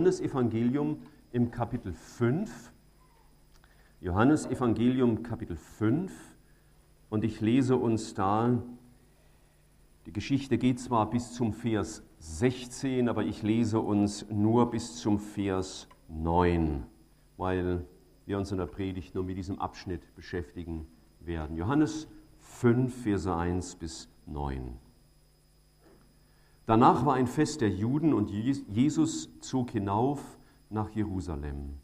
Johannes Evangelium im Kapitel 5. Johannes Evangelium Kapitel 5 und ich lese uns da, die Geschichte geht zwar bis zum Vers 16, aber ich lese uns nur bis zum Vers 9, weil wir uns in der Predigt nur mit diesem Abschnitt beschäftigen werden. Johannes 5, Verse 1 bis 9. Danach war ein Fest der Juden und Jesus zog hinauf nach Jerusalem.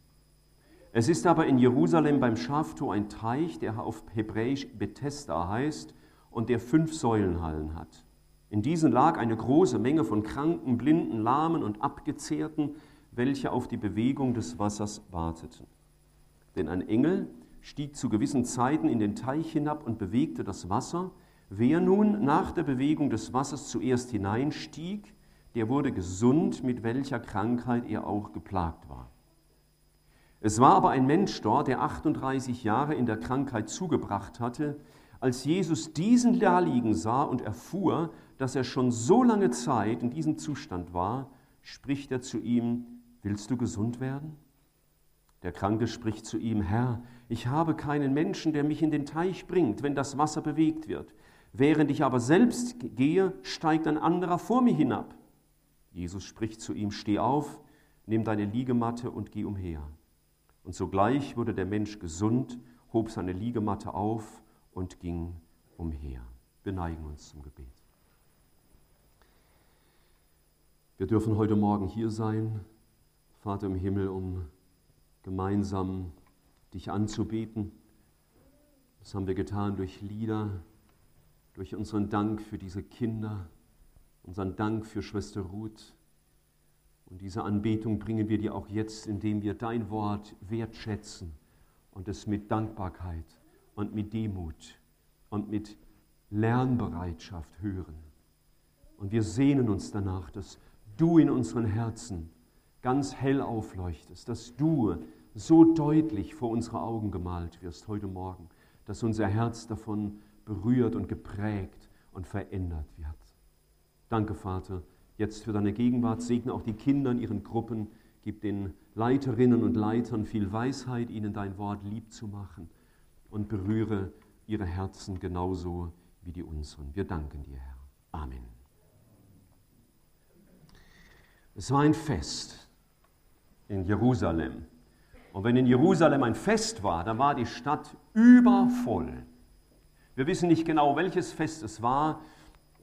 Es ist aber in Jerusalem beim Schaftor ein Teich, der auf Hebräisch Bethesda heißt und der fünf Säulenhallen hat. In diesen lag eine große Menge von Kranken, Blinden, Lahmen und Abgezehrten, welche auf die Bewegung des Wassers warteten. Denn ein Engel stieg zu gewissen Zeiten in den Teich hinab und bewegte das Wasser, Wer nun nach der Bewegung des Wassers zuerst hineinstieg, der wurde gesund, mit welcher Krankheit er auch geplagt war. Es war aber ein Mensch dort, der 38 Jahre in der Krankheit zugebracht hatte. Als Jesus diesen da liegen sah und erfuhr, dass er schon so lange Zeit in diesem Zustand war, spricht er zu ihm, willst du gesund werden? Der Kranke spricht zu ihm, Herr, ich habe keinen Menschen, der mich in den Teich bringt, wenn das Wasser bewegt wird. Während ich aber selbst gehe, steigt ein anderer vor mir hinab. Jesus spricht zu ihm, steh auf, nimm deine Liegematte und geh umher. Und sogleich wurde der Mensch gesund, hob seine Liegematte auf und ging umher. Wir neigen uns zum Gebet. Wir dürfen heute Morgen hier sein, Vater im Himmel, um gemeinsam dich anzubeten. Das haben wir getan durch Lieder, durch unseren Dank für diese Kinder, unseren Dank für Schwester Ruth. Und diese Anbetung bringen wir dir auch jetzt, indem wir dein Wort wertschätzen und es mit Dankbarkeit und mit Demut und mit Lernbereitschaft hören. Und wir sehnen uns danach, dass du in unseren Herzen ganz hell aufleuchtest, dass du so deutlich vor unsere Augen gemalt wirst heute Morgen, dass unser Herz davon berührt und geprägt und verändert wird. Danke, Vater, jetzt für deine Gegenwart. Segne auch die Kinder in ihren Gruppen. Gib den Leiterinnen und Leitern viel Weisheit, ihnen dein Wort lieb zu machen und berühre ihre Herzen genauso wie die unseren. Wir danken dir, Herr. Amen. Es war ein Fest in Jerusalem. Und wenn in Jerusalem ein Fest war, dann war die Stadt übervoll. Wir wissen nicht genau, welches Fest es war.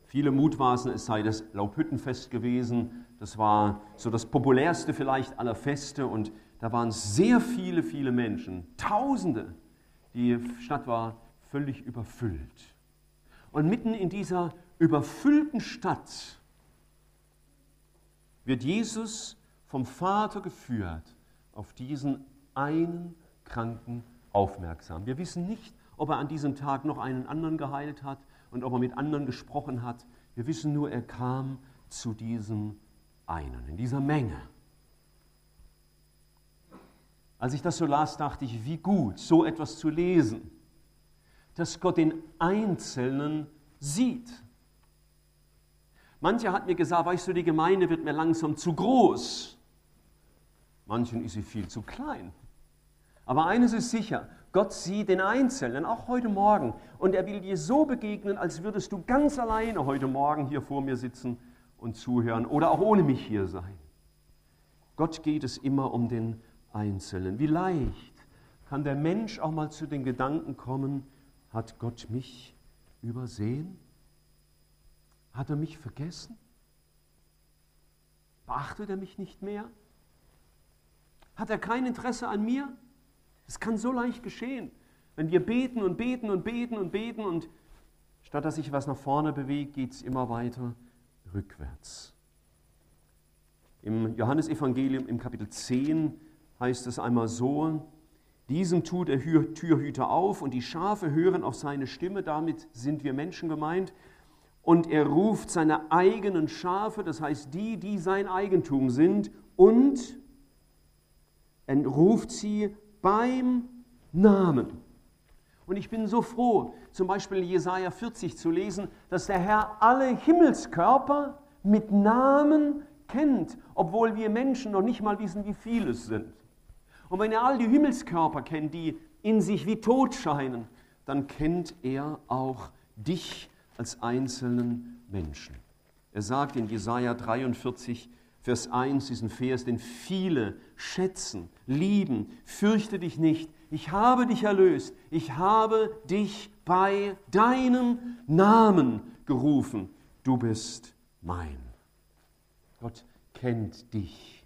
Viele mutmaßen, es sei das Laubhüttenfest gewesen. Das war so das populärste vielleicht aller Feste und da waren sehr viele, viele Menschen, Tausende. Die Stadt war völlig überfüllt. Und mitten in dieser überfüllten Stadt wird Jesus vom Vater geführt auf diesen einen Kranken aufmerksam. Wir wissen nicht, ob er an diesem Tag noch einen anderen geheilt hat und ob er mit anderen gesprochen hat. Wir wissen nur, er kam zu diesem einen, in dieser Menge. Als ich das so las, dachte ich, wie gut, so etwas zu lesen, dass Gott den Einzelnen sieht. Mancher hat mir gesagt, weißt du, die Gemeinde wird mir langsam zu groß. Manchen ist sie viel zu klein. Aber eines ist sicher, Gott sieht den Einzelnen, auch heute Morgen. Und er will dir so begegnen, als würdest du ganz alleine heute Morgen hier vor mir sitzen und zuhören oder auch ohne mich hier sein. Gott geht es immer um den Einzelnen. Wie leicht kann der Mensch auch mal zu den Gedanken kommen, hat Gott mich übersehen? Hat er mich vergessen? Beachtet er mich nicht mehr? Hat er kein Interesse an mir? Es kann so leicht geschehen, wenn wir beten und beten und beten und beten und statt dass sich was nach vorne bewegt, geht es immer weiter rückwärts. Im Johannesevangelium im Kapitel 10 heißt es einmal so, diesem tut der Türhüter auf und die Schafe hören auf seine Stimme, damit sind wir Menschen gemeint. Und er ruft seine eigenen Schafe, das heißt die, die sein Eigentum sind, und er ruft sie beim Namen. Und ich bin so froh, zum Beispiel Jesaja 40 zu lesen, dass der Herr alle Himmelskörper mit Namen kennt, obwohl wir Menschen noch nicht mal wissen, wie viele es sind. Und wenn er all die Himmelskörper kennt, die in sich wie tot scheinen, dann kennt er auch dich als einzelnen Menschen. Er sagt in Jesaja 43, Vers 1, diesen Vers, den viele schätzen, lieben, fürchte dich nicht, ich habe dich erlöst, ich habe dich bei deinem Namen gerufen, du bist mein. Gott kennt dich,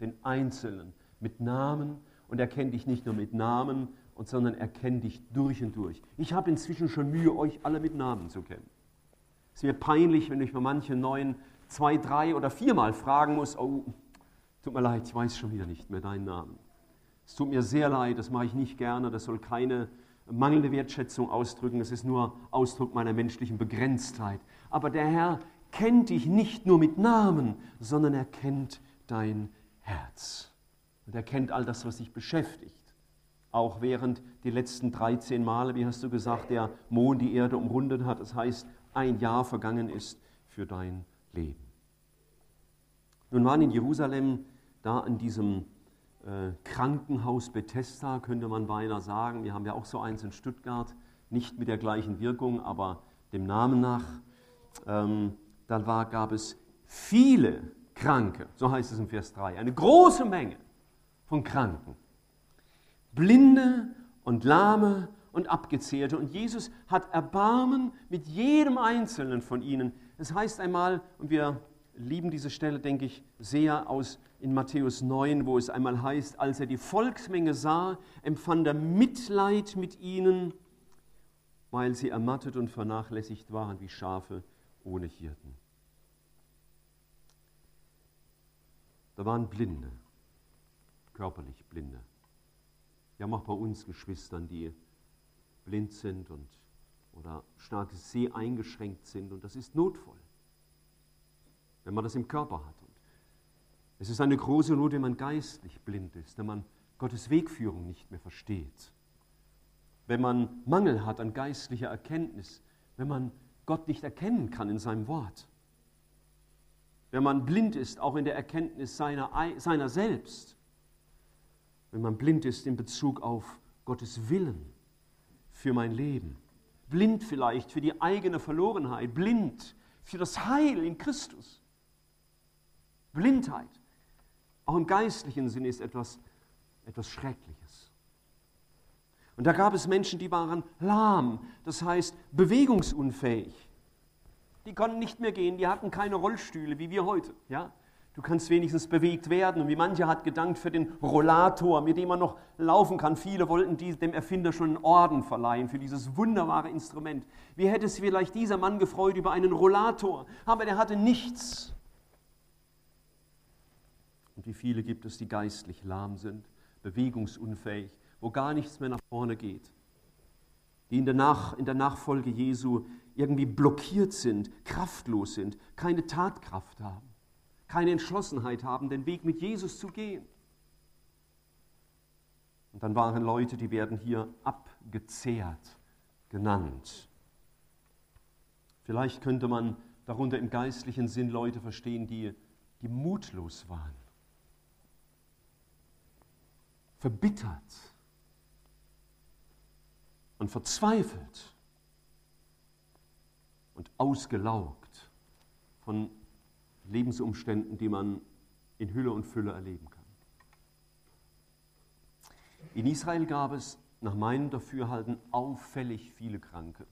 den Einzelnen, mit Namen und er kennt dich nicht nur mit Namen, sondern er kennt dich durch und durch. Ich habe inzwischen schon Mühe, euch alle mit Namen zu kennen. Es ist mir peinlich, wenn ich bei manchen neuen zwei, drei oder viermal fragen muss, oh, tut mir leid, ich weiß schon wieder nicht mehr deinen Namen. Es tut mir sehr leid, das mache ich nicht gerne, das soll keine mangelnde Wertschätzung ausdrücken, es ist nur Ausdruck meiner menschlichen Begrenztheit. Aber der Herr kennt dich nicht nur mit Namen, sondern er kennt dein Herz. Und er kennt all das, was dich beschäftigt. Auch während die letzten 13 Male, wie hast du gesagt, der Mond die Erde umrundet hat. Das heißt, ein Jahr vergangen ist für dein Leben. Nun waren in Jerusalem, da in diesem äh, Krankenhaus Bethesda, könnte man beinahe sagen, wir haben ja auch so eins in Stuttgart, nicht mit der gleichen Wirkung, aber dem Namen nach, ähm, da war, gab es viele Kranke, so heißt es in Vers 3, eine große Menge von Kranken. Blinde und Lahme und Abgezehrte. Und Jesus hat Erbarmen mit jedem Einzelnen von ihnen. Es heißt einmal, und wir lieben diese Stelle, denke ich, sehr aus in Matthäus 9, wo es einmal heißt, als er die Volksmenge sah, empfand er Mitleid mit ihnen, weil sie ermattet und vernachlässigt waren wie Schafe ohne Hirten. Da waren Blinde, körperlich Blinde. Haben auch bei uns Geschwistern, die blind sind und, oder stark sehr eingeschränkt sind. Und das ist notvoll, wenn man das im Körper hat. Und es ist eine große Not, wenn man geistlich blind ist, wenn man Gottes Wegführung nicht mehr versteht. Wenn man Mangel hat an geistlicher Erkenntnis, wenn man Gott nicht erkennen kann in seinem Wort. Wenn man blind ist, auch in der Erkenntnis seiner, seiner selbst. Wenn man blind ist in Bezug auf Gottes Willen für mein Leben. Blind vielleicht für die eigene Verlorenheit. Blind für das Heil in Christus. Blindheit, auch im geistlichen Sinne, ist etwas, etwas Schreckliches. Und da gab es Menschen, die waren lahm, das heißt bewegungsunfähig. Die konnten nicht mehr gehen, die hatten keine Rollstühle wie wir heute. Ja? Du kannst wenigstens bewegt werden. Und wie mancher hat gedankt für den Rollator, mit dem man noch laufen kann. Viele wollten dem Erfinder schon einen Orden verleihen für dieses wunderbare Instrument. Wie hätte sich vielleicht dieser Mann gefreut über einen Rollator? Aber der hatte nichts. Und wie viele gibt es, die geistlich lahm sind, bewegungsunfähig, wo gar nichts mehr nach vorne geht? Die in der, nach, in der Nachfolge Jesu irgendwie blockiert sind, kraftlos sind, keine Tatkraft haben keine Entschlossenheit haben, den Weg mit Jesus zu gehen. Und dann waren Leute, die werden hier abgezehrt genannt. Vielleicht könnte man darunter im geistlichen Sinn Leute verstehen, die, die mutlos waren, verbittert und verzweifelt und ausgelaugt von Lebensumständen, die man in Hülle und Fülle erleben kann. In Israel gab es nach meinem Dafürhalten auffällig viele Kranke.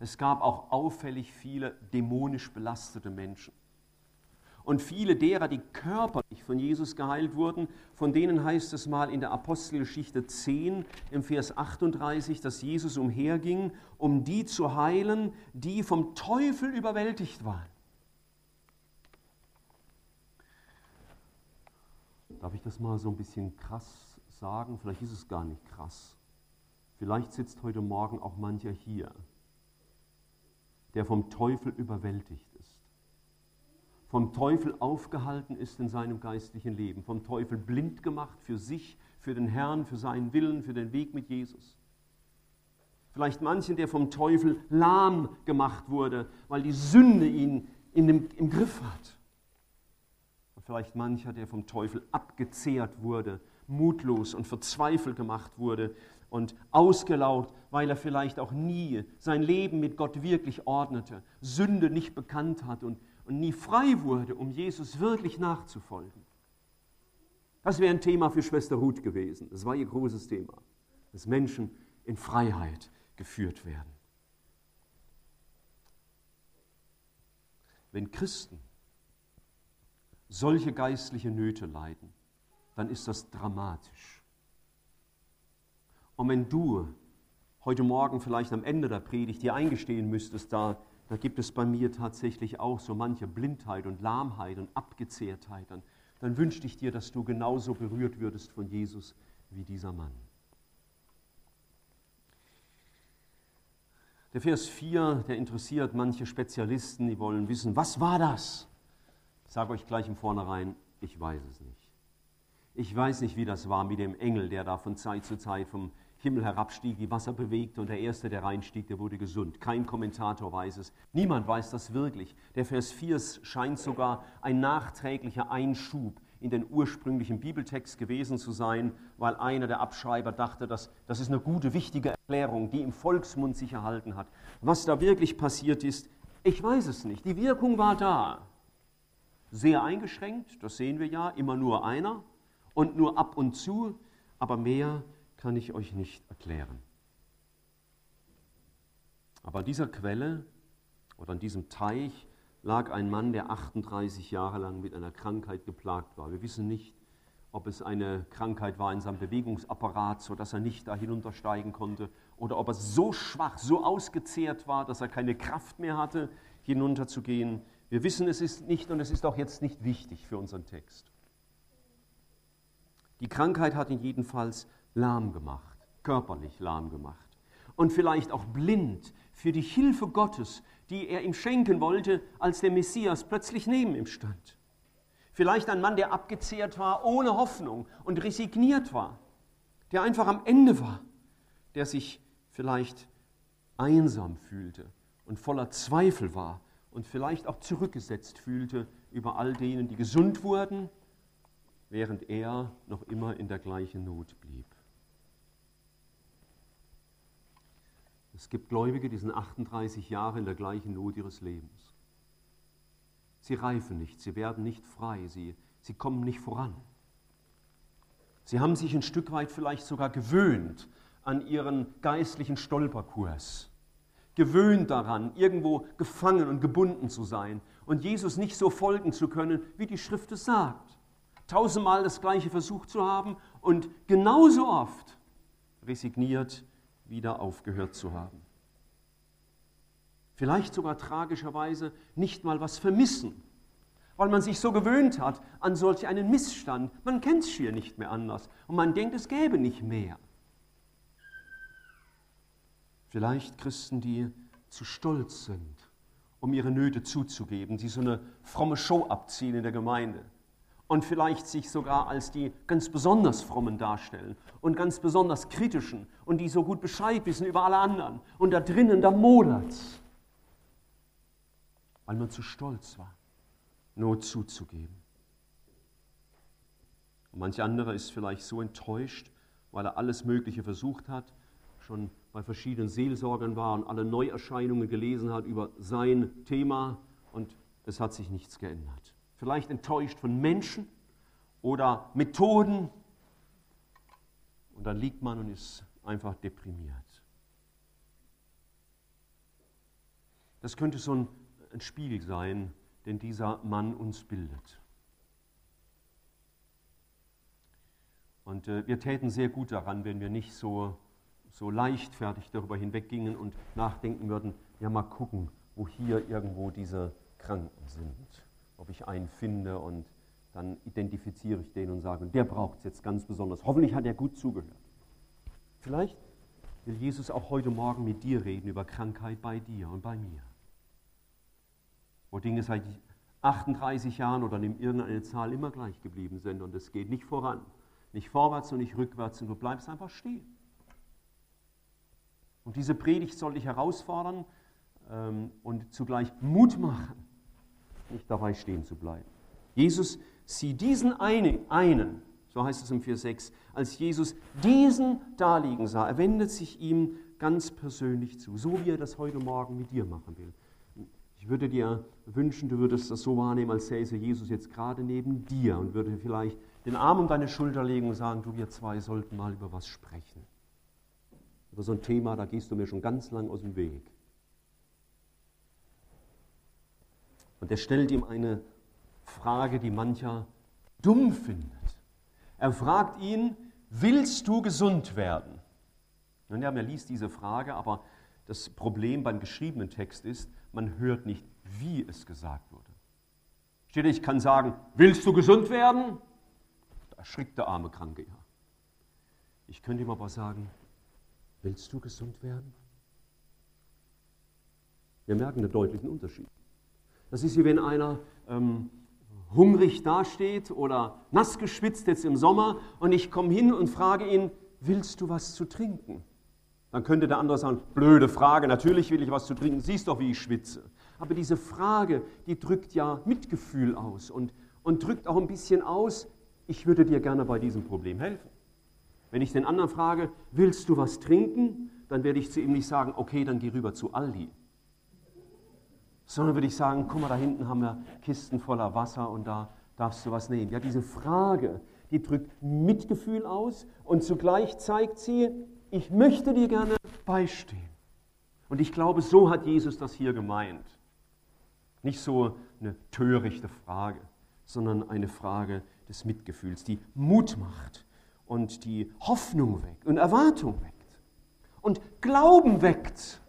Es gab auch auffällig viele dämonisch belastete Menschen. Und viele derer, die körperlich von Jesus geheilt wurden, von denen heißt es mal in der Apostelgeschichte 10 im Vers 38, dass Jesus umherging, um die zu heilen, die vom Teufel überwältigt waren. Darf ich das mal so ein bisschen krass sagen? Vielleicht ist es gar nicht krass. Vielleicht sitzt heute Morgen auch mancher hier, der vom Teufel überwältigt ist, vom Teufel aufgehalten ist in seinem geistlichen Leben, vom Teufel blind gemacht für sich, für den Herrn, für seinen Willen, für den Weg mit Jesus. Vielleicht manchen, der vom Teufel lahm gemacht wurde, weil die Sünde ihn in dem, im Griff hat. Vielleicht mancher, der vom Teufel abgezehrt wurde, mutlos und verzweifelt gemacht wurde und ausgelaugt, weil er vielleicht auch nie sein Leben mit Gott wirklich ordnete, Sünde nicht bekannt hat und, und nie frei wurde, um Jesus wirklich nachzufolgen. Das wäre ein Thema für Schwester Ruth gewesen. Das war ihr großes Thema, dass Menschen in Freiheit geführt werden. Wenn Christen solche geistliche Nöte leiden, dann ist das dramatisch. Und wenn du heute Morgen vielleicht am Ende der Predigt dir eingestehen müsstest, da, da gibt es bei mir tatsächlich auch so manche Blindheit und Lahmheit und Abgezehrtheit, dann, dann wünschte ich dir, dass du genauso berührt würdest von Jesus wie dieser Mann. Der Vers 4, der interessiert manche Spezialisten, die wollen wissen, was war das? Ich sage euch gleich im Vornherein, ich weiß es nicht. Ich weiß nicht, wie das war mit dem Engel, der da von Zeit zu Zeit vom Himmel herabstieg, die Wasser bewegte und der Erste, der reinstieg, der wurde gesund. Kein Kommentator weiß es. Niemand weiß das wirklich. Der Vers 4 scheint sogar ein nachträglicher Einschub in den ursprünglichen Bibeltext gewesen zu sein, weil einer der Abschreiber dachte, dass das ist eine gute, wichtige Erklärung, die im Volksmund sich erhalten hat. Was da wirklich passiert ist, ich weiß es nicht. Die Wirkung war da. Sehr eingeschränkt, das sehen wir ja, immer nur einer und nur ab und zu, aber mehr kann ich euch nicht erklären. Aber an dieser Quelle oder an diesem Teich lag ein Mann, der 38 Jahre lang mit einer Krankheit geplagt war. Wir wissen nicht, ob es eine Krankheit war in seinem Bewegungsapparat, sodass er nicht da hinuntersteigen konnte, oder ob er so schwach, so ausgezehrt war, dass er keine Kraft mehr hatte, hinunterzugehen. Wir wissen es ist nicht und es ist auch jetzt nicht wichtig für unseren Text. Die Krankheit hat ihn jedenfalls lahm gemacht, körperlich lahm gemacht und vielleicht auch blind für die Hilfe Gottes, die er ihm schenken wollte, als der Messias plötzlich neben ihm stand. Vielleicht ein Mann, der abgezehrt war, ohne Hoffnung und resigniert war, der einfach am Ende war, der sich vielleicht einsam fühlte und voller Zweifel war und vielleicht auch zurückgesetzt fühlte über all denen, die gesund wurden, während er noch immer in der gleichen Not blieb. Es gibt Gläubige, die sind 38 Jahre in der gleichen Not ihres Lebens. Sie reifen nicht, sie werden nicht frei, sie, sie kommen nicht voran. Sie haben sich ein Stück weit vielleicht sogar gewöhnt an ihren geistlichen Stolperkurs, gewöhnt daran, irgendwo gefangen und gebunden zu sein und Jesus nicht so folgen zu können, wie die Schrift es sagt. Tausendmal das Gleiche versucht zu haben und genauso oft resigniert wieder aufgehört zu haben. Vielleicht sogar tragischerweise nicht mal was vermissen, weil man sich so gewöhnt hat an solch einen Missstand. Man kennt es hier nicht mehr anders und man denkt, es gäbe nicht mehr. Vielleicht Christen, die zu stolz sind, um ihre Nöte zuzugeben, die so eine fromme Show abziehen in der Gemeinde und vielleicht sich sogar als die ganz besonders frommen darstellen und ganz besonders kritischen und die so gut Bescheid wissen über alle anderen. Und da drinnen, da modert's, weil man zu stolz war, Not zuzugeben. Und manch anderer ist vielleicht so enttäuscht, weil er alles Mögliche versucht hat, schon bei verschiedenen Seelsorgern war und alle Neuerscheinungen gelesen hat über sein Thema und es hat sich nichts geändert vielleicht enttäuscht von Menschen oder Methoden. Und dann liegt man und ist einfach deprimiert. Das könnte so ein, ein Spiegel sein, den dieser Mann uns bildet. Und äh, wir täten sehr gut daran, wenn wir nicht so, so leichtfertig darüber hinweggingen und nachdenken würden, ja mal gucken, wo hier irgendwo diese Kranken sind ob ich einen finde und dann identifiziere ich den und sage, der braucht es jetzt ganz besonders. Hoffentlich hat er gut zugehört. Vielleicht will Jesus auch heute Morgen mit dir reden über Krankheit bei dir und bei mir. Wo Dinge seit 38 Jahren oder nimm irgendeine Zahl immer gleich geblieben sind und es geht nicht voran, nicht vorwärts und nicht rückwärts und du bleibst einfach stehen. Und diese Predigt soll dich herausfordern ähm, und zugleich Mut machen nicht dabei stehen zu bleiben. Jesus sie diesen einen, einen, so heißt es im 4,6, als Jesus diesen da liegen sah, er wendet sich ihm ganz persönlich zu, so wie er das heute Morgen mit dir machen will. Ich würde dir wünschen, du würdest das so wahrnehmen, als säße Jesus jetzt gerade neben dir und würde vielleicht den Arm um deine Schulter legen und sagen, du, wir zwei sollten mal über was sprechen. Über so ein Thema, da gehst du mir schon ganz lang aus dem Weg. Und er stellt ihm eine Frage, die mancher dumm findet. Er fragt ihn, willst du gesund werden? Nun ja, man liest diese Frage, aber das Problem beim geschriebenen Text ist, man hört nicht, wie es gesagt wurde. Steht, ich kann sagen, willst du gesund werden? Da erschrickt der arme Kranke ja. Ich könnte ihm aber sagen, willst du gesund werden? Wir merken einen deutlichen Unterschied. Das ist wie wenn einer ähm, hungrig dasteht oder nass geschwitzt jetzt im Sommer und ich komme hin und frage ihn, willst du was zu trinken? Dann könnte der andere sagen, blöde Frage, natürlich will ich was zu trinken, siehst doch, wie ich schwitze. Aber diese Frage, die drückt ja Mitgefühl aus und, und drückt auch ein bisschen aus, ich würde dir gerne bei diesem Problem helfen. Wenn ich den anderen frage, willst du was trinken, dann werde ich zu ihm nicht sagen, okay, dann geh rüber zu Aldi. Sondern würde ich sagen, guck mal, da hinten haben wir Kisten voller Wasser und da darfst du was nehmen. Ja, diese Frage, die drückt Mitgefühl aus und zugleich zeigt sie, ich möchte dir gerne beistehen. Und ich glaube, so hat Jesus das hier gemeint. Nicht so eine törichte Frage, sondern eine Frage des Mitgefühls, die Mut macht und die Hoffnung weckt und Erwartung weckt und Glauben weckt,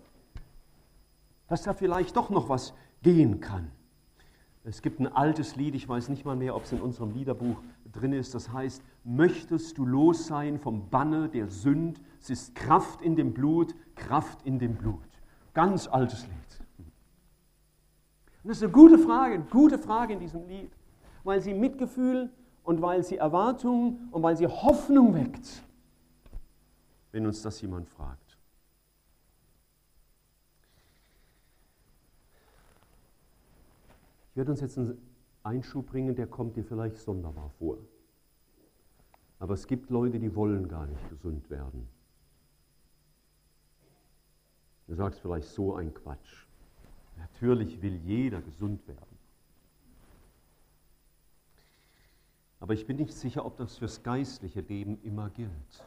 dass da vielleicht doch noch was gehen kann. Es gibt ein altes Lied, ich weiß nicht mal mehr, ob es in unserem Liederbuch drin ist, das heißt, möchtest du los sein vom Banne der Sünd, es ist Kraft in dem Blut, Kraft in dem Blut. Ganz altes Lied. Und das ist eine gute Frage, eine gute Frage in diesem Lied, weil sie Mitgefühl und weil sie Erwartung und weil sie Hoffnung weckt, wenn uns das jemand fragt. Ich werde uns jetzt einen Einschub bringen, der kommt dir vielleicht sonderbar vor. Aber es gibt Leute, die wollen gar nicht gesund werden. Du sagst vielleicht so ein Quatsch. Natürlich will jeder gesund werden. Aber ich bin nicht sicher, ob das fürs geistliche Leben immer gilt.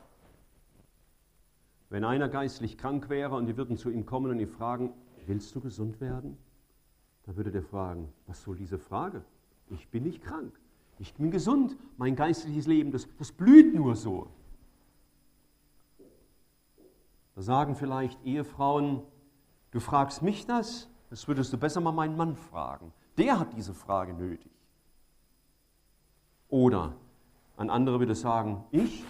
Wenn einer geistlich krank wäre und die würden zu ihm kommen und ihn fragen, willst du gesund werden? Dann würde der fragen, was soll diese Frage? Ich bin nicht krank. Ich bin gesund. Mein geistliches Leben, das, das blüht nur so. Da sagen vielleicht Ehefrauen, du fragst mich das, das würdest du besser mal meinen Mann fragen. Der hat diese Frage nötig. Oder ein anderer würde sagen, ich,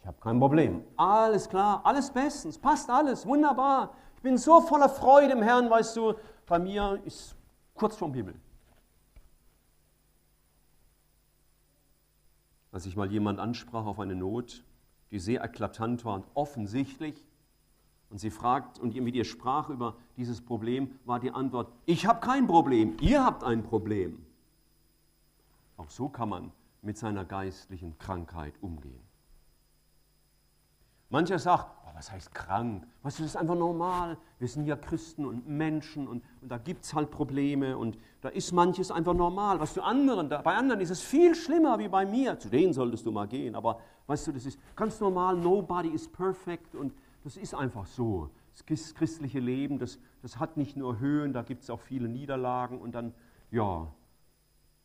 ich habe kein Problem. Alles klar, alles bestens, passt alles, wunderbar. Ich bin so voller Freude im Herrn, weißt du, bei mir ist kurz vorm Himmel. Als ich mal jemand ansprach auf eine Not, die sehr eklatant war und offensichtlich, und sie fragt und mit ihr sprach über dieses Problem, war die Antwort, ich habe kein Problem, ihr habt ein Problem. Auch so kann man mit seiner geistlichen Krankheit umgehen. Mancher sagt, oh, was heißt krank? Weißt du, das ist einfach normal. Wir sind ja Christen und Menschen und, und da gibt es halt Probleme und da ist manches einfach normal. Was du anderen, da, bei anderen ist es viel schlimmer wie bei mir. Zu denen solltest du mal gehen. Aber weißt du, das ist ganz normal. Nobody is perfect und das ist einfach so. Das christliche Leben, das, das hat nicht nur Höhen, da gibt es auch viele Niederlagen und dann, ja,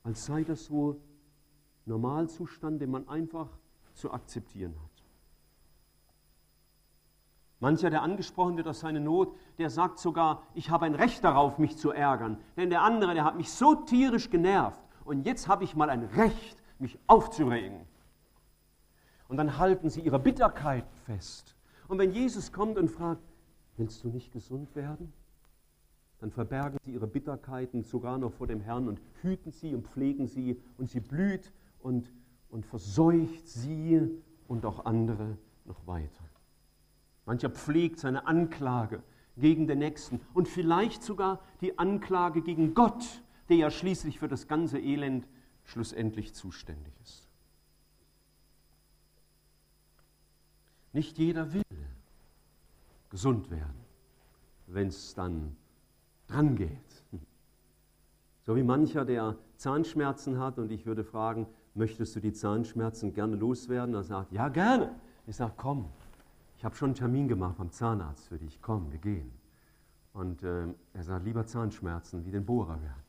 als sei das so Normalzustand, den man einfach zu akzeptieren hat. Mancher, der angesprochen wird aus seiner Not, der sagt sogar, ich habe ein Recht darauf, mich zu ärgern. Denn der andere, der hat mich so tierisch genervt und jetzt habe ich mal ein Recht, mich aufzuregen. Und dann halten sie ihre Bitterkeit fest und wenn Jesus kommt und fragt, willst du nicht gesund werden? Dann verbergen sie ihre Bitterkeiten sogar noch vor dem Herrn und hüten sie und pflegen sie und sie blüht und, und verseucht sie und auch andere noch weiter. Mancher pflegt seine Anklage gegen den Nächsten und vielleicht sogar die Anklage gegen Gott, der ja schließlich für das ganze Elend schlussendlich zuständig ist. Nicht jeder will gesund werden, wenn es dann dran geht. So wie mancher, der Zahnschmerzen hat und ich würde fragen, möchtest du die Zahnschmerzen gerne loswerden? Er sagt, ja gerne. Ich sage, komm, ich habe schon einen Termin gemacht beim Zahnarzt für dich, komm, wir gehen. Und äh, er sagt, lieber Zahnschmerzen wie den Bohrer werden.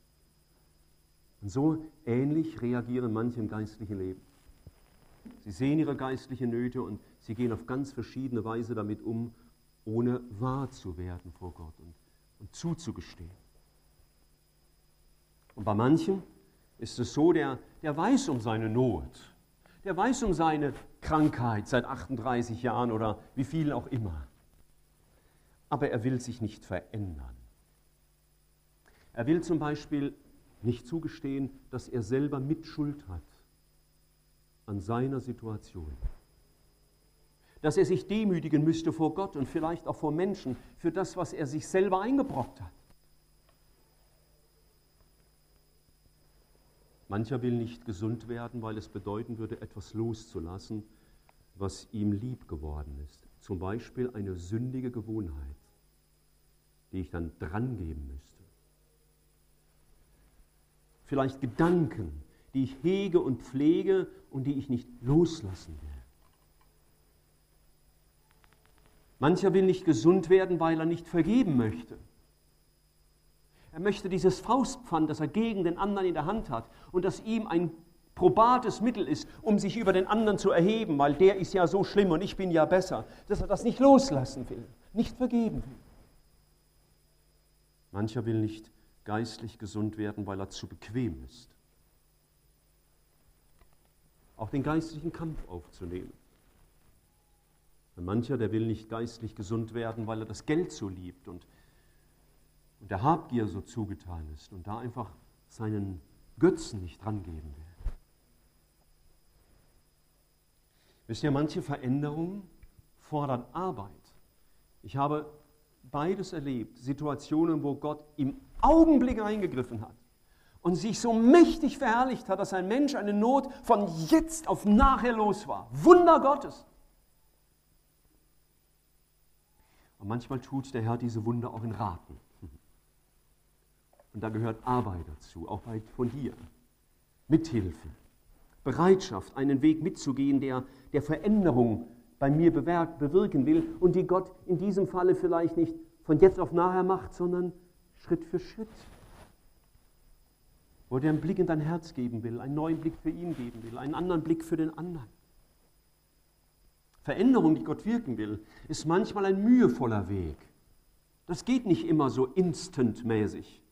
Und so ähnlich reagieren manche im geistlichen Leben. Sie sehen ihre geistlichen Nöte und sie gehen auf ganz verschiedene Weise damit um, ohne wahr zu werden vor Gott und, und zuzugestehen. Und bei manchen ist es so, der, der weiß um seine Not, der weiß um seine Krankheit seit 38 Jahren oder wie viel auch immer. Aber er will sich nicht verändern. Er will zum Beispiel nicht zugestehen, dass er selber Mitschuld hat an seiner Situation. Dass er sich demütigen müsste vor Gott und vielleicht auch vor Menschen für das, was er sich selber eingebrockt hat. Mancher will nicht gesund werden, weil es bedeuten würde, etwas loszulassen, was ihm lieb geworden ist. Zum Beispiel eine sündige Gewohnheit, die ich dann drangeben müsste vielleicht Gedanken, die ich hege und pflege und die ich nicht loslassen will. Mancher will nicht gesund werden, weil er nicht vergeben möchte. Er möchte dieses Faustpfand, das er gegen den anderen in der Hand hat und das ihm ein probates Mittel ist, um sich über den anderen zu erheben, weil der ist ja so schlimm und ich bin ja besser, dass er das nicht loslassen will, nicht vergeben will. Mancher will nicht geistlich gesund werden, weil er zu bequem ist. Auch den geistlichen Kampf aufzunehmen. Und mancher, der will nicht geistlich gesund werden, weil er das Geld so liebt und, und der Habgier so zugetan ist und da einfach seinen Götzen nicht drangeben will. Wisst ihr, manche Veränderungen fordern Arbeit. Ich habe beides erlebt, Situationen, wo Gott im Augenblick eingegriffen hat und sich so mächtig verherrlicht hat, dass ein Mensch eine Not von jetzt auf nachher los war. Wunder Gottes. Und manchmal tut der Herr diese Wunder auch in Raten. Und da gehört Arbeit dazu, auch von dir. Mithilfe, Bereitschaft, einen Weg mitzugehen, der, der Veränderung bei mir bewirken will und die Gott in diesem Falle vielleicht nicht von jetzt auf nachher macht, sondern Schritt für Schritt. Wo er einen Blick in dein Herz geben will, einen neuen Blick für ihn geben will, einen anderen Blick für den anderen. Veränderung, die Gott wirken will, ist manchmal ein mühevoller Weg. Das geht nicht immer so instantmäßig.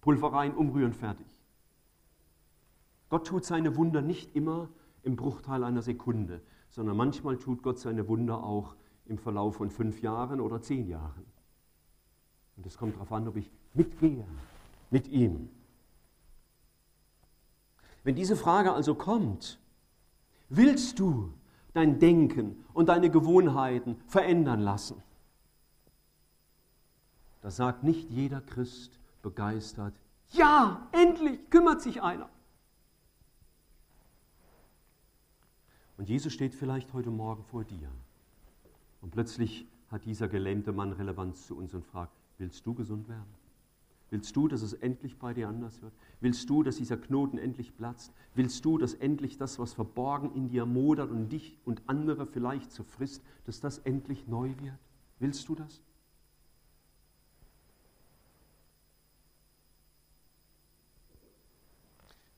Pulver rein, umrühren, fertig. Gott tut seine Wunder nicht immer im Bruchteil einer Sekunde, sondern manchmal tut Gott seine Wunder auch im Verlauf von fünf Jahren oder zehn Jahren. Und es kommt darauf an, ob ich mitgehe mit ihm. Wenn diese Frage also kommt, willst du dein Denken und deine Gewohnheiten verändern lassen? Da sagt nicht jeder Christ begeistert, ja, endlich kümmert sich einer. Und Jesus steht vielleicht heute Morgen vor dir. Und plötzlich hat dieser gelähmte Mann Relevanz zu uns und fragt, Willst du gesund werden? Willst du, dass es endlich bei dir anders wird? Willst du, dass dieser Knoten endlich platzt? Willst du, dass endlich das, was verborgen in dir modert und dich und andere vielleicht zerfrisst, dass das endlich neu wird? Willst du das?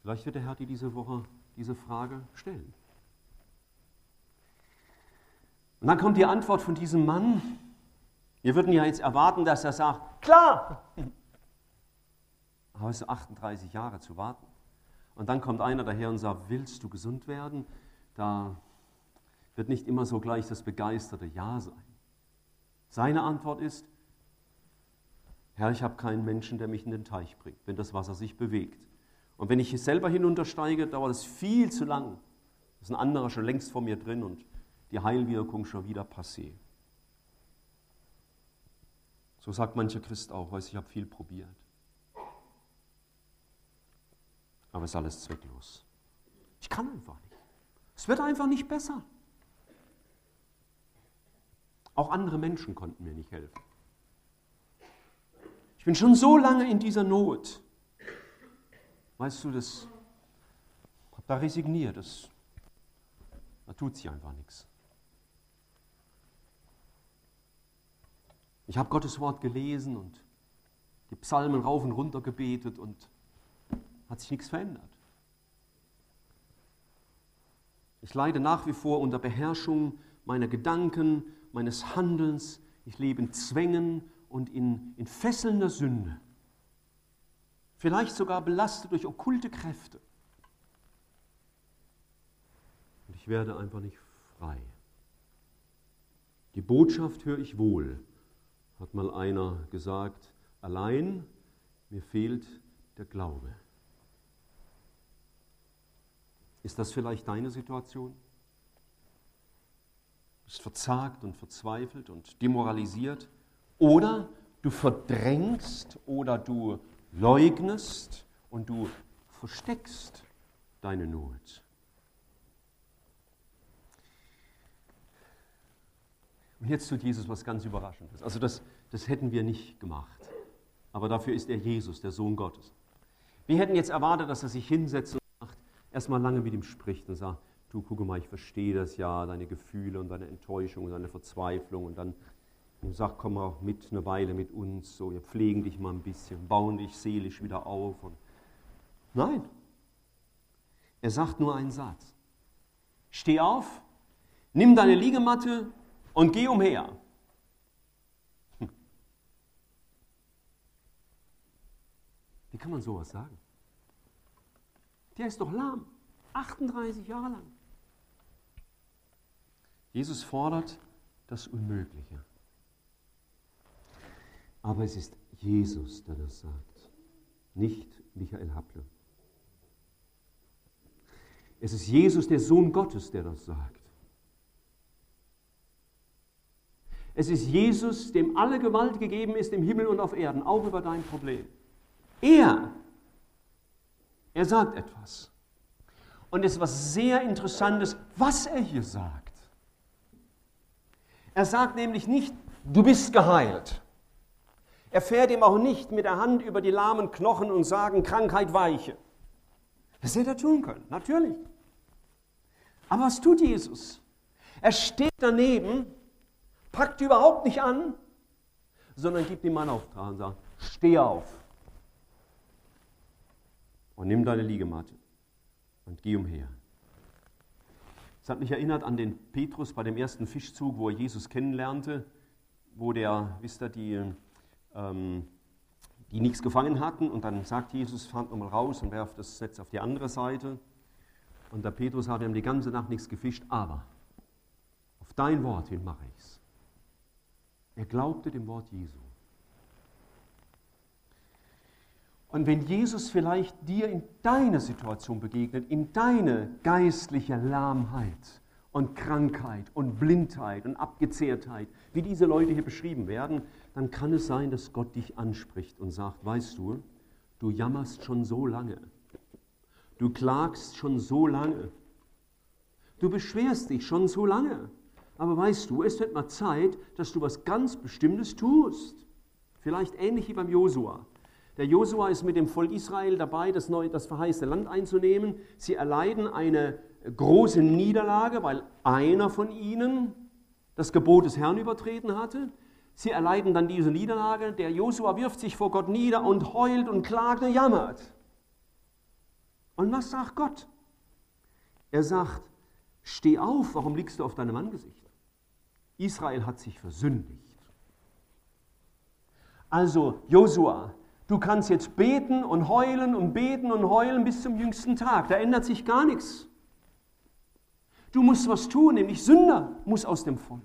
Vielleicht wird der Herr dir diese Woche diese Frage stellen. Und dann kommt die Antwort von diesem Mann, wir würden ja jetzt erwarten, dass er sagt, klar. Es ist 38 Jahre zu warten. Und dann kommt einer daher und sagt, willst du gesund werden? Da wird nicht immer so gleich das begeisterte Ja sein. Seine Antwort ist, Herr, ich habe keinen Menschen, der mich in den Teich bringt, wenn das Wasser sich bewegt. Und wenn ich selber hinuntersteige, dauert es viel zu lang. Da ist ein anderer schon längst vor mir drin und die Heilwirkung schon wieder passé. So sagt mancher Christ auch, weiß ich habe viel probiert. Aber es ist alles zwecklos. Ich kann einfach nicht. Es wird einfach nicht besser. Auch andere Menschen konnten mir nicht helfen. Ich bin schon so lange in dieser Not. Weißt du, das habe da resigniert. Das, da tut sich einfach nichts. Ich habe Gottes Wort gelesen und die Psalmen rauf und runter gebetet und hat sich nichts verändert. Ich leide nach wie vor unter Beherrschung meiner Gedanken, meines Handelns. Ich lebe in Zwängen und in, in fesselnder Sünde. Vielleicht sogar belastet durch okkulte Kräfte. Und ich werde einfach nicht frei. Die Botschaft höre ich wohl, hat mal einer gesagt. Allein mir fehlt der Glaube. Ist das vielleicht deine Situation? Du bist verzagt und verzweifelt und demoralisiert. Oder du verdrängst oder du leugnest und du versteckst deine Not. Und jetzt tut Jesus was ganz Überraschendes. Also das, das hätten wir nicht gemacht. Aber dafür ist er Jesus, der Sohn Gottes. Wir hätten jetzt erwartet, dass er sich hinsetzt erstmal lange mit ihm spricht und sagt, du gucke mal, ich verstehe das ja, deine Gefühle und deine Enttäuschung und deine Verzweiflung und dann und sagt, komm mal mit eine Weile mit uns, so, wir pflegen dich mal ein bisschen, bauen dich seelisch wieder auf. Und Nein, er sagt nur einen Satz. Steh auf, nimm deine Liegematte und geh umher. Hm. Wie kann man sowas sagen? Der ist doch lahm. 38 Jahre lang. Jesus fordert das Unmögliche. Aber es ist Jesus, der das sagt, nicht Michael Happle. Es ist Jesus, der Sohn Gottes, der das sagt. Es ist Jesus, dem alle Gewalt gegeben ist im Himmel und auf Erden, auch über dein Problem. Er er sagt etwas. Und es ist was sehr Interessantes, was er hier sagt. Er sagt nämlich nicht, du bist geheilt. Er fährt ihm auch nicht mit der Hand über die lahmen Knochen und sagt, Krankheit weiche. Das hätte er tun können, natürlich. Aber was tut Jesus? Er steht daneben, packt überhaupt nicht an, sondern gibt ihm einen Auftrag und sagt, steh auf und nimm deine Liegematte und geh umher. Es hat mich erinnert an den Petrus bei dem ersten Fischzug, wo er Jesus kennenlernte, wo der, wisst ihr, die, ähm, die nichts gefangen hatten und dann sagt Jesus, fahrt nochmal raus und werft das Netz auf die andere Seite. Und der Petrus hat ihm die ganze Nacht nichts gefischt, aber auf dein Wort hin mache ich's. Er glaubte dem Wort Jesu. Und wenn Jesus vielleicht dir in deiner Situation begegnet, in deine geistliche Lahmheit und Krankheit und Blindheit und Abgezehrtheit, wie diese Leute hier beschrieben werden, dann kann es sein, dass Gott dich anspricht und sagt, weißt du, du jammerst schon so lange, du klagst schon so lange, du beschwerst dich schon so lange, aber weißt du, es wird mal Zeit, dass du was ganz Bestimmtes tust. Vielleicht ähnlich wie beim Josua. Der Josua ist mit dem Volk Israel dabei, das, neue, das verheißte Land einzunehmen. Sie erleiden eine große Niederlage, weil einer von ihnen das Gebot des Herrn übertreten hatte. Sie erleiden dann diese Niederlage. Der Josua wirft sich vor Gott nieder und heult und klagt und jammert. Und was sagt Gott? Er sagt, steh auf, warum liegst du auf deinem Angesicht? Israel hat sich versündigt. Also Josua, Du kannst jetzt beten und heulen und beten und heulen bis zum jüngsten Tag. Da ändert sich gar nichts. Du musst was tun, nämlich Sünder muss aus dem Volk.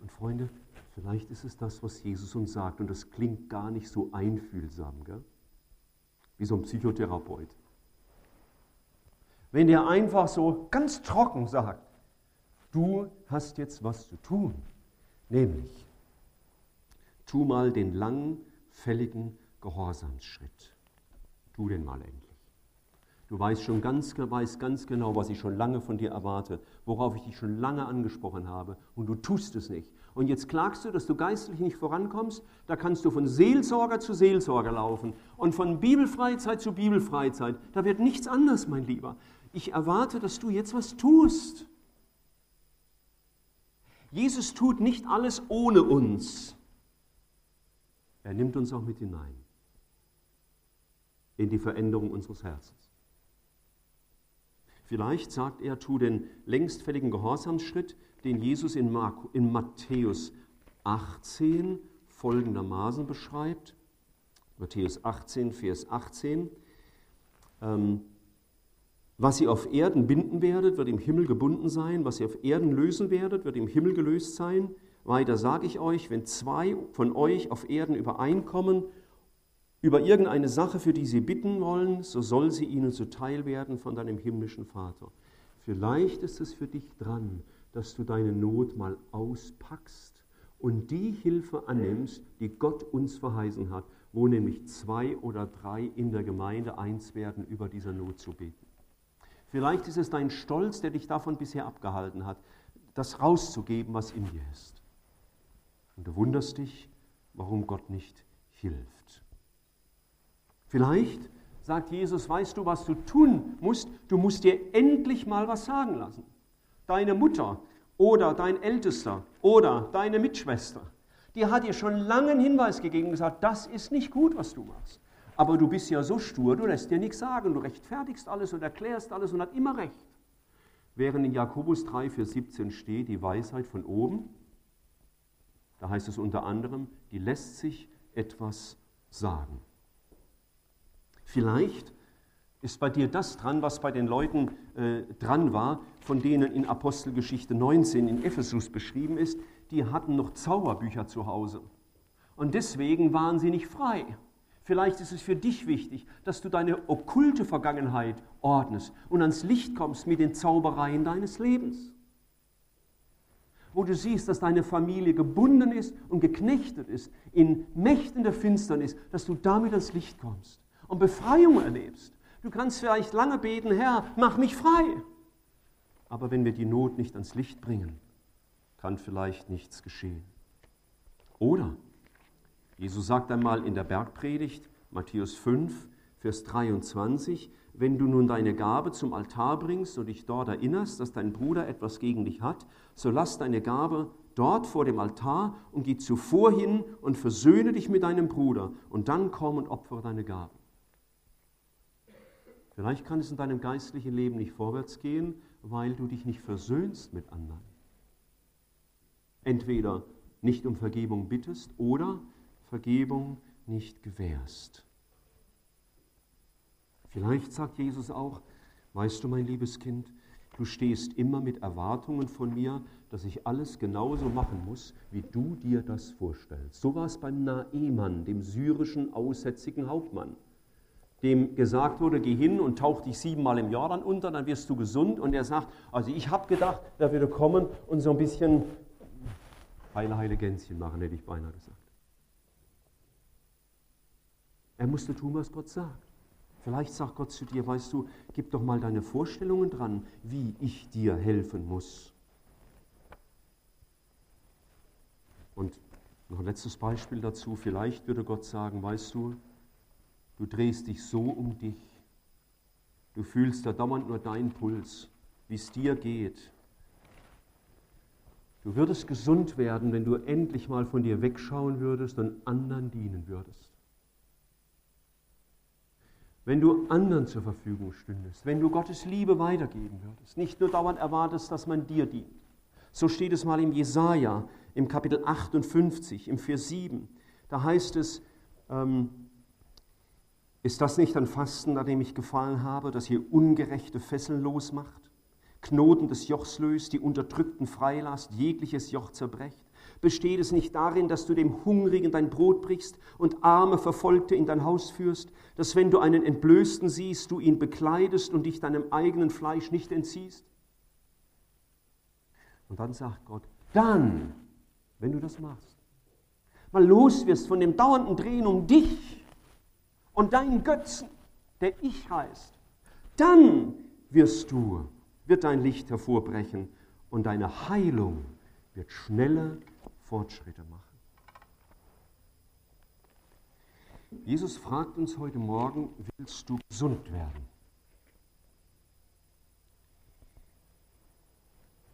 Und Freunde, vielleicht ist es das, was Jesus uns sagt. Und das klingt gar nicht so einfühlsam, gell? wie so ein Psychotherapeut. Wenn der einfach so ganz trocken sagt, du hast jetzt was zu tun, nämlich tu mal den langfälligen Gehorsamsschritt. Tu den mal endlich. Du weißt schon ganz, weißt ganz genau, was ich schon lange von dir erwarte, worauf ich dich schon lange angesprochen habe und du tust es nicht. Und jetzt klagst du, dass du geistlich nicht vorankommst. Da kannst du von Seelsorger zu Seelsorger laufen und von Bibelfreizeit zu Bibelfreizeit. Da wird nichts anders, mein Lieber. Ich erwarte, dass du jetzt was tust. Jesus tut nicht alles ohne uns. Er nimmt uns auch mit hinein in die Veränderung unseres Herzens. Vielleicht sagt er, tu den längstfälligen Gehorsamsschritt, den Jesus in, Mark, in Matthäus 18 folgendermaßen beschreibt. Matthäus 18, Vers 18. Ähm, was ihr auf Erden binden werdet, wird im Himmel gebunden sein. Was ihr auf Erden lösen werdet, wird im Himmel gelöst sein. Weiter sage ich euch, wenn zwei von euch auf Erden übereinkommen über irgendeine Sache, für die sie bitten wollen, so soll sie ihnen zuteil werden von deinem himmlischen Vater. Vielleicht ist es für dich dran, dass du deine Not mal auspackst und die Hilfe annimmst, die Gott uns verheißen hat, wo nämlich zwei oder drei in der Gemeinde eins werden, über dieser Not zu beten. Vielleicht ist es dein Stolz, der dich davon bisher abgehalten hat, das rauszugeben, was in dir ist. Und du wunderst dich, warum Gott nicht hilft. Vielleicht sagt Jesus, weißt du, was du tun musst? Du musst dir endlich mal was sagen lassen. Deine Mutter oder dein Ältester oder deine Mitschwester, die hat dir schon lange einen Hinweis gegeben und gesagt, das ist nicht gut, was du machst. Aber du bist ja so stur, du lässt dir nichts sagen, du rechtfertigst alles und erklärst alles und hat immer recht. Während in Jakobus 3, Vers 17 steht, die Weisheit von oben, da heißt es unter anderem, die lässt sich etwas sagen. Vielleicht ist bei dir das dran, was bei den Leuten äh, dran war, von denen in Apostelgeschichte 19 in Ephesus beschrieben ist, die hatten noch Zauberbücher zu Hause. Und deswegen waren sie nicht frei. Vielleicht ist es für dich wichtig, dass du deine okkulte Vergangenheit ordnest und ans Licht kommst mit den Zaubereien deines Lebens. Wo du siehst, dass deine Familie gebunden ist und geknechtet ist, in Mächten der Finsternis, dass du damit ans Licht kommst und Befreiung erlebst. Du kannst vielleicht lange beten, Herr, mach mich frei. Aber wenn wir die Not nicht ans Licht bringen, kann vielleicht nichts geschehen. Oder Jesus sagt einmal in der Bergpredigt, Matthäus 5, Vers 23, wenn du nun deine Gabe zum Altar bringst und dich dort erinnerst, dass dein Bruder etwas gegen dich hat, so lass deine Gabe dort vor dem Altar und geh zuvor hin und versöhne dich mit deinem Bruder und dann komm und opfere deine Gabe. Vielleicht kann es in deinem geistlichen Leben nicht vorwärts gehen, weil du dich nicht versöhnst mit anderen. Entweder nicht um Vergebung bittest oder Vergebung nicht gewährst. Vielleicht sagt Jesus auch, weißt du, mein liebes Kind, du stehst immer mit Erwartungen von mir, dass ich alles genauso machen muss, wie du dir das vorstellst. So war es beim Naemann, dem syrischen aussätzigen Hauptmann, dem gesagt wurde, geh hin und tauch dich siebenmal im Jahr dann unter, dann wirst du gesund. Und er sagt, also ich habe gedacht, er würde kommen und so ein bisschen heile, heile Gänschen machen, hätte ich beinahe gesagt. Er musste tun, was Gott sagt. Vielleicht sagt Gott zu dir, weißt du, gib doch mal deine Vorstellungen dran, wie ich dir helfen muss. Und noch ein letztes Beispiel dazu. Vielleicht würde Gott sagen, weißt du, du drehst dich so um dich. Du fühlst da dauernd nur deinen Puls, wie es dir geht. Du würdest gesund werden, wenn du endlich mal von dir wegschauen würdest und anderen dienen würdest wenn du anderen zur Verfügung stündest, wenn du Gottes Liebe weitergeben würdest, nicht nur dauernd erwartest, dass man dir dient. So steht es mal im Jesaja, im Kapitel 58, im Vers 7. Da heißt es, ähm, ist das nicht ein Fasten, an dem ich gefallen habe, das ihr ungerechte Fesseln losmacht, Knoten des Jochs löst, die Unterdrückten freilasst, jegliches Joch zerbrecht? Besteht es nicht darin, dass du dem Hungrigen dein Brot brichst und arme Verfolgte in dein Haus führst, dass wenn du einen Entblößten siehst, du ihn bekleidest und dich deinem eigenen Fleisch nicht entziehst? Und dann sagt Gott, dann, wenn du das machst, mal los wirst von dem dauernden Drehen um dich und deinen Götzen, der ich heißt, dann wirst du, wird dein Licht hervorbrechen und deine Heilung wird schnelle Fortschritte machen. Jesus fragt uns heute Morgen, willst du gesund werden?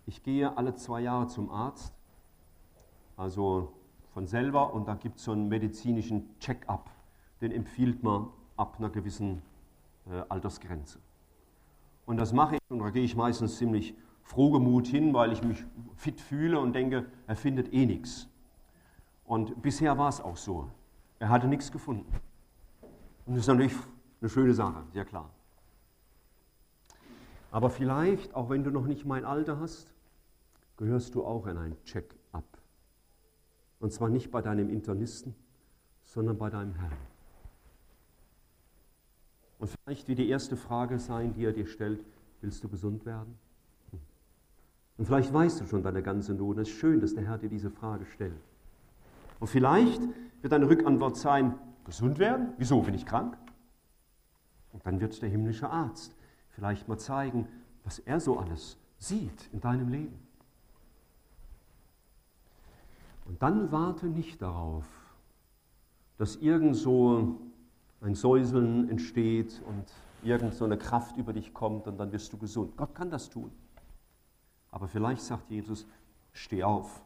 Ich gehe alle zwei Jahre zum Arzt, also von selber, und da gibt es so einen medizinischen Check-up. Den empfiehlt man ab einer gewissen äh, Altersgrenze. Und das mache ich, und da gehe ich meistens ziemlich frohgemut hin, weil ich mich fit fühle und denke, er findet eh nichts. Und bisher war es auch so. Er hatte nichts gefunden. Und das ist natürlich eine schöne Sache, sehr klar. Aber vielleicht, auch wenn du noch nicht mein Alter hast, gehörst du auch in ein Check-up. Und zwar nicht bei deinem Internisten, sondern bei deinem Herrn. Und vielleicht wird die erste Frage sein, die er dir stellt, willst du gesund werden? Und vielleicht weißt du schon deine ganze Not. Es ist schön, dass der Herr dir diese Frage stellt. Und vielleicht wird deine Rückantwort sein, gesund werden? Wieso, bin ich krank? Und dann wird der himmlische Arzt vielleicht mal zeigen, was er so alles sieht in deinem Leben. Und dann warte nicht darauf, dass irgend so ein Säuseln entsteht und irgend so eine Kraft über dich kommt und dann wirst du gesund. Gott kann das tun. Aber vielleicht sagt Jesus, steh auf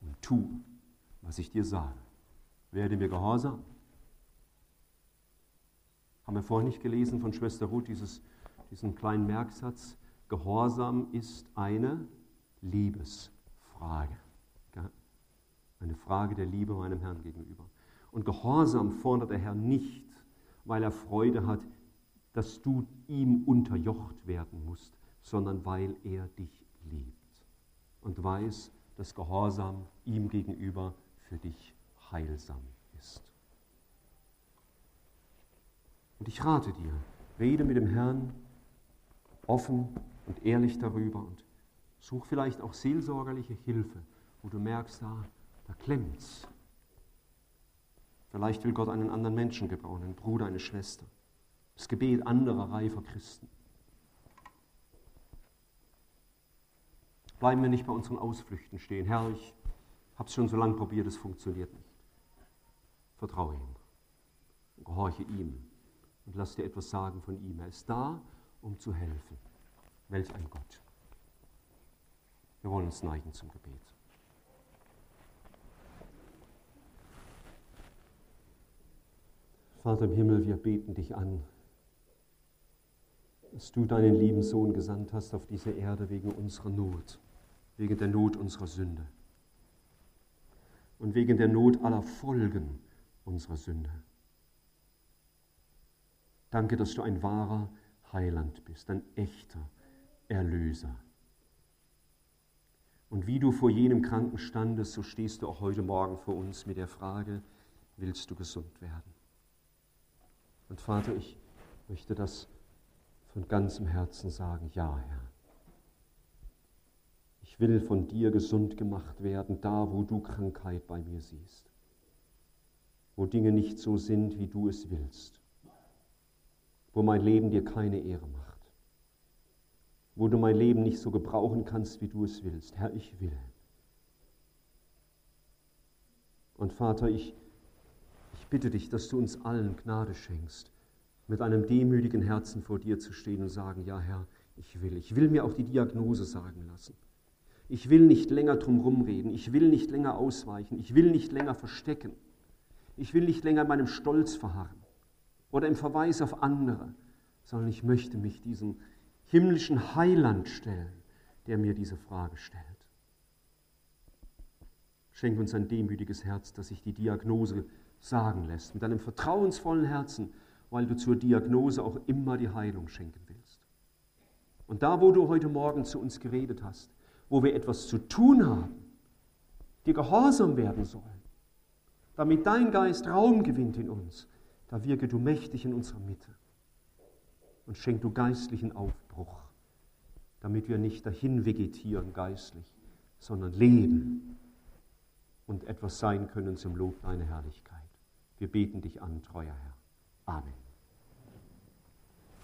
und tu, was ich dir sage. Werde mir gehorsam. Haben wir vorhin nicht gelesen von Schwester Ruth dieses, diesen kleinen Merksatz? Gehorsam ist eine Liebesfrage. Eine Frage der Liebe meinem Herrn gegenüber. Und Gehorsam fordert der Herr nicht, weil er Freude hat, dass du ihm unterjocht werden musst, sondern weil er dich liebt und weiß, dass Gehorsam ihm gegenüber für dich heilsam ist. Und ich rate dir, rede mit dem Herrn offen und ehrlich darüber und such vielleicht auch seelsorgerliche Hilfe, wo du merkst, da, da klemmt's. Vielleicht will Gott einen anderen Menschen gebrauchen, einen Bruder, eine Schwester. Das Gebet anderer reifer Christen. Bleiben wir nicht bei unseren Ausflüchten stehen. Herr, ich habe es schon so lange probiert, es funktioniert nicht. Vertraue ihm, gehorche ihm und lass dir etwas sagen von ihm. Er ist da, um zu helfen. Welch ein Gott. Wir wollen uns neigen zum Gebet. Vater im Himmel, wir beten dich an, dass du deinen lieben Sohn gesandt hast auf diese Erde wegen unserer Not, wegen der Not unserer Sünde und wegen der Not aller Folgen unserer Sünde. Danke, dass du ein wahrer Heiland bist, ein echter Erlöser. Und wie du vor jenem Kranken standest, so stehst du auch heute Morgen vor uns mit der Frage, willst du gesund werden? Und Vater, ich möchte das von ganzem Herzen sagen, ja, Herr. Ich will von dir gesund gemacht werden, da wo du Krankheit bei mir siehst, wo Dinge nicht so sind, wie du es willst, wo mein Leben dir keine Ehre macht, wo du mein Leben nicht so gebrauchen kannst, wie du es willst. Herr, ich will. Und Vater, ich bitte dich, dass du uns allen Gnade schenkst, mit einem demütigen Herzen vor dir zu stehen und sagen, ja Herr, ich will. Ich will mir auch die Diagnose sagen lassen. Ich will nicht länger drum reden. Ich will nicht länger ausweichen. Ich will nicht länger verstecken. Ich will nicht länger in meinem Stolz verharren oder im Verweis auf andere, sondern ich möchte mich diesem himmlischen Heiland stellen, der mir diese Frage stellt. Schenk uns ein demütiges Herz, dass ich die Diagnose sagen lässt, mit einem vertrauensvollen Herzen, weil du zur Diagnose auch immer die Heilung schenken willst. Und da, wo du heute Morgen zu uns geredet hast, wo wir etwas zu tun haben, dir gehorsam werden sollen, damit dein Geist Raum gewinnt in uns, da wirke du mächtig in unserer Mitte und schenk du geistlichen Aufbruch, damit wir nicht dahin vegetieren geistlich, sondern leben und etwas sein können zum Lob deiner Herrlichkeit. Wir beten dich an, treuer Herr. Amen.